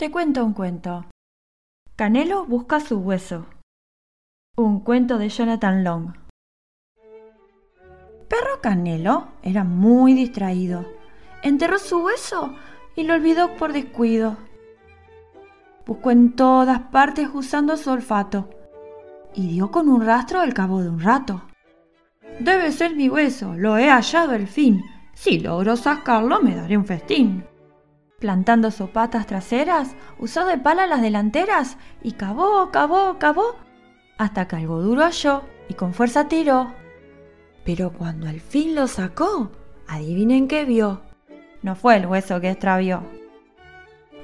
Te cuento un cuento. Canelo busca su hueso. Un cuento de Jonathan Long. Perro Canelo era muy distraído. Enterró su hueso y lo olvidó por descuido. Buscó en todas partes usando su olfato y dio con un rastro al cabo de un rato. Debe ser mi hueso, lo he hallado al fin. Si logro sacarlo me daré un festín plantando sus patas traseras, usó de pala las delanteras y cavó, cavó, cavó, hasta que algo duro halló y con fuerza tiró. Pero cuando al fin lo sacó, adivinen qué vio. No fue el hueso que extravió,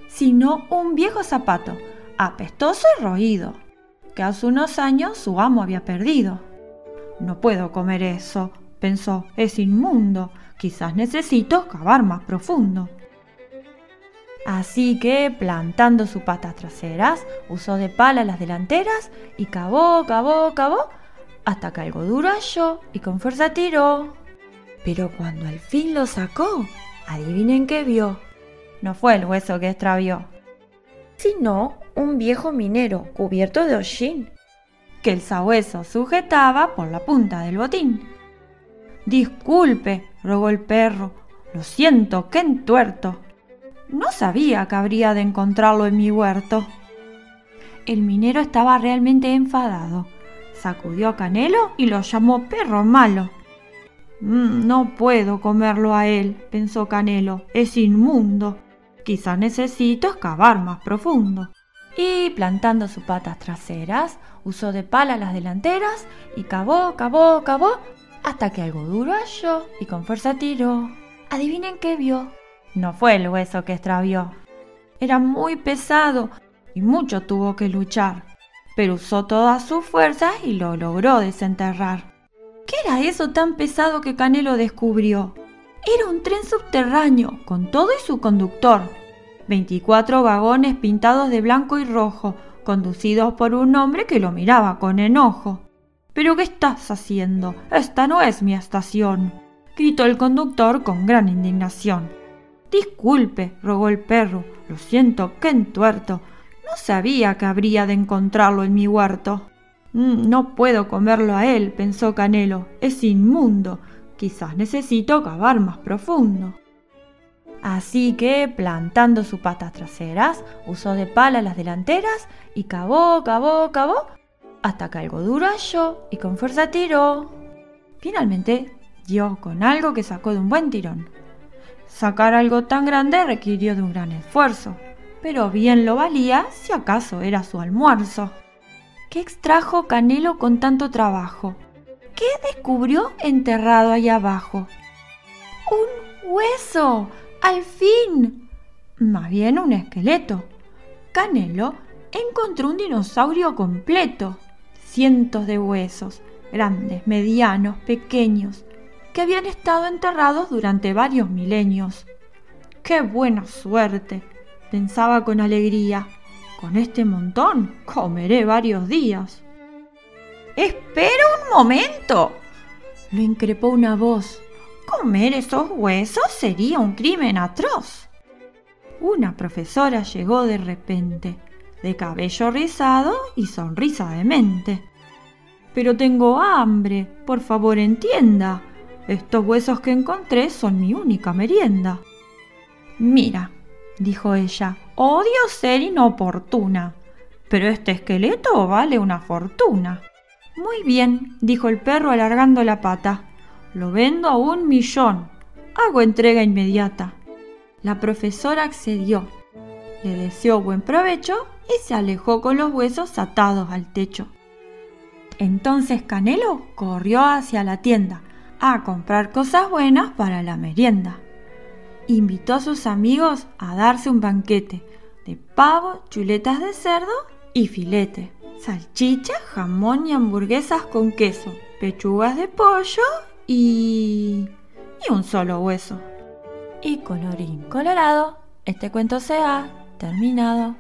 sino un viejo zapato, apestoso y roído, que hace unos años su amo había perdido. No puedo comer eso, pensó, es inmundo, quizás necesito cavar más profundo. Así que, plantando sus patas traseras, usó de pala las delanteras y cavó, cavó, cavó, hasta que algo duro halló y con fuerza tiró. Pero cuando al fin lo sacó, adivinen qué vio. No fue el hueso que extravió, sino un viejo minero cubierto de hollín, que el sabueso sujetaba por la punta del botín. Disculpe, rogó el perro, lo siento, qué entuerto. No sabía que habría de encontrarlo en mi huerto. El minero estaba realmente enfadado. Sacudió a Canelo y lo llamó perro malo. Mm, no puedo comerlo a él, pensó Canelo. Es inmundo. Quizás necesito excavar más profundo. Y plantando sus patas traseras, usó de pala las delanteras y cavó, cavó, cavó, hasta que algo duro halló y con fuerza tiró. Adivinen qué vio. No fue el hueso que extravió. Era muy pesado y mucho tuvo que luchar, pero usó todas sus fuerzas y lo logró desenterrar. ¿Qué era eso tan pesado que Canelo descubrió? Era un tren subterráneo, con todo y su conductor. 24 vagones pintados de blanco y rojo, conducidos por un hombre que lo miraba con enojo. ¿Pero qué estás haciendo? Esta no es mi estación, gritó el conductor con gran indignación. Disculpe, rogó el perro, lo siento, qué entuerto. No sabía que habría de encontrarlo en mi huerto. Mm, no puedo comerlo a él, pensó Canelo, es inmundo. Quizás necesito cavar más profundo. Así que, plantando sus patas traseras, usó de pala las delanteras y cavó, cavó, cavó, hasta que algo duro halló y con fuerza tiró. Finalmente dio con algo que sacó de un buen tirón. Sacar algo tan grande requirió de un gran esfuerzo, pero bien lo valía si acaso era su almuerzo. ¿Qué extrajo Canelo con tanto trabajo? ¿Qué descubrió enterrado ahí abajo? ¡Un hueso! ¡Al fin! Más bien un esqueleto. Canelo encontró un dinosaurio completo. Cientos de huesos, grandes, medianos, pequeños, que habían estado enterrados durante varios milenios. ¡Qué buena suerte! pensaba con alegría. Con este montón comeré varios días. ¡Espera un momento! lo increpó una voz. Comer esos huesos sería un crimen atroz. Una profesora llegó de repente, de cabello rizado y sonrisa de mente. Pero tengo hambre, por favor entienda. Estos huesos que encontré son mi única merienda. Mira, dijo ella, odio ser inoportuna, pero este esqueleto vale una fortuna. Muy bien, dijo el perro alargando la pata. Lo vendo a un millón. Hago entrega inmediata. La profesora accedió. Le deseó buen provecho y se alejó con los huesos atados al techo. Entonces Canelo corrió hacia la tienda a comprar cosas buenas para la merienda. Invitó a sus amigos a darse un banquete de pavo, chuletas de cerdo y filete, salchicha, jamón y hamburguesas con queso, pechugas de pollo y... y un solo hueso. Y colorín colorado, este cuento se ha terminado.